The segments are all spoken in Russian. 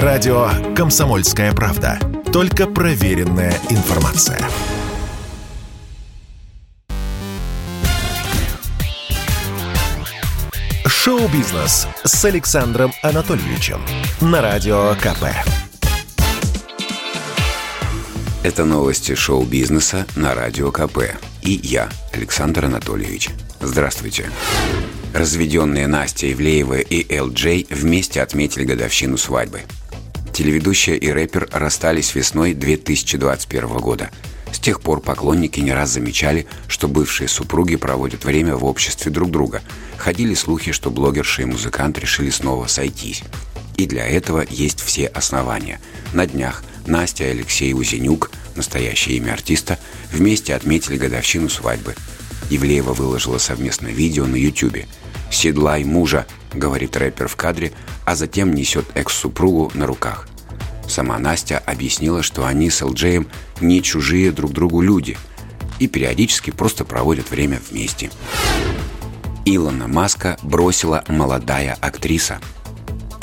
Радио «Комсомольская правда». Только проверенная информация. Шоу-бизнес с Александром Анатольевичем на Радио КП. Это новости шоу-бизнеса на Радио КП. И я, Александр Анатольевич. Здравствуйте. Разведенные Настя Ивлеева и ЛД вместе отметили годовщину свадьбы. Телеведущая и рэпер расстались весной 2021 года. С тех пор поклонники не раз замечали, что бывшие супруги проводят время в обществе друг друга. Ходили слухи, что блогерша и музыкант решили снова сойтись. И для этого есть все основания. На днях Настя и Алексей Узенюк, настоящее имя артиста, вместе отметили годовщину свадьбы. Ивлеева выложила совместное видео на YouTube. «Седлай мужа», — говорит рэпер в кадре, а затем несет экс-супругу на руках. Сама Настя объяснила, что они с Элджеем не чужие друг другу люди и периодически просто проводят время вместе. Илона Маска бросила молодая актриса.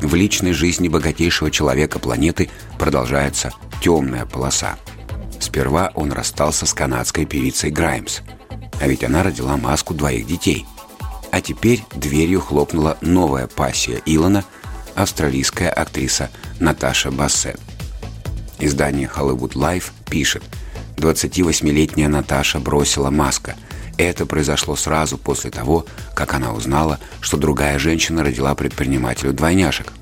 В личной жизни богатейшего человека планеты продолжается темная полоса. Сперва он расстался с канадской певицей Граймс. А ведь она родила Маску двоих детей. А теперь дверью хлопнула новая пассия Илона – австралийская актриса Наташа Бассет. Издание Hollywood Life пишет, 28-летняя Наташа бросила Маска. Это произошло сразу после того, как она узнала, что другая женщина родила предпринимателю двойняшек.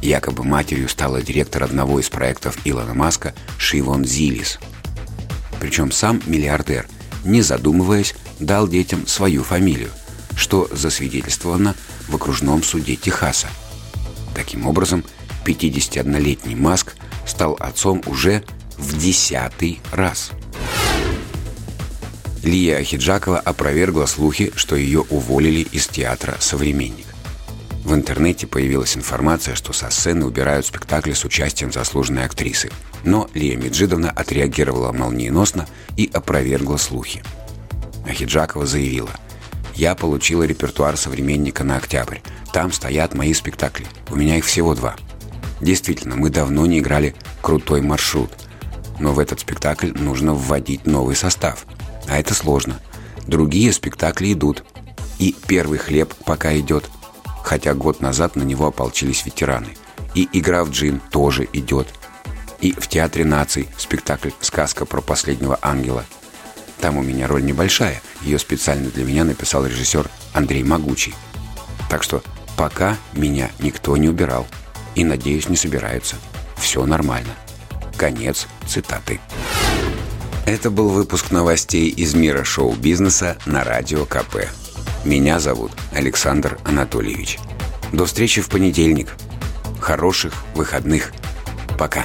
Якобы матерью стала директор одного из проектов Илона Маска Шивон Зилис. Причем сам миллиардер, не задумываясь, дал детям свою фамилию, что засвидетельствовано в окружном суде Техаса – Таким образом, 51-летний Маск стал отцом уже в десятый раз. Лия Ахиджакова опровергла слухи, что ее уволили из театра «Современник». В интернете появилась информация, что со сцены убирают спектакли с участием заслуженной актрисы. Но Лия Меджидовна отреагировала молниеносно и опровергла слухи. Ахиджакова заявила – я получила репертуар современника на октябрь. Там стоят мои спектакли. У меня их всего два. Действительно, мы давно не играли «Крутой маршрут». Но в этот спектакль нужно вводить новый состав. А это сложно. Другие спектакли идут. И «Первый хлеб» пока идет. Хотя год назад на него ополчились ветераны. И «Игра в джин» тоже идет. И в Театре наций спектакль «Сказка про последнего ангела» Там у меня роль небольшая. Ее специально для меня написал режиссер Андрей Могучий. Так что пока меня никто не убирал. И, надеюсь, не собирается. Все нормально. Конец цитаты. Это был выпуск новостей из мира шоу-бизнеса на Радио КП. Меня зовут Александр Анатольевич. До встречи в понедельник. Хороших выходных. Пока.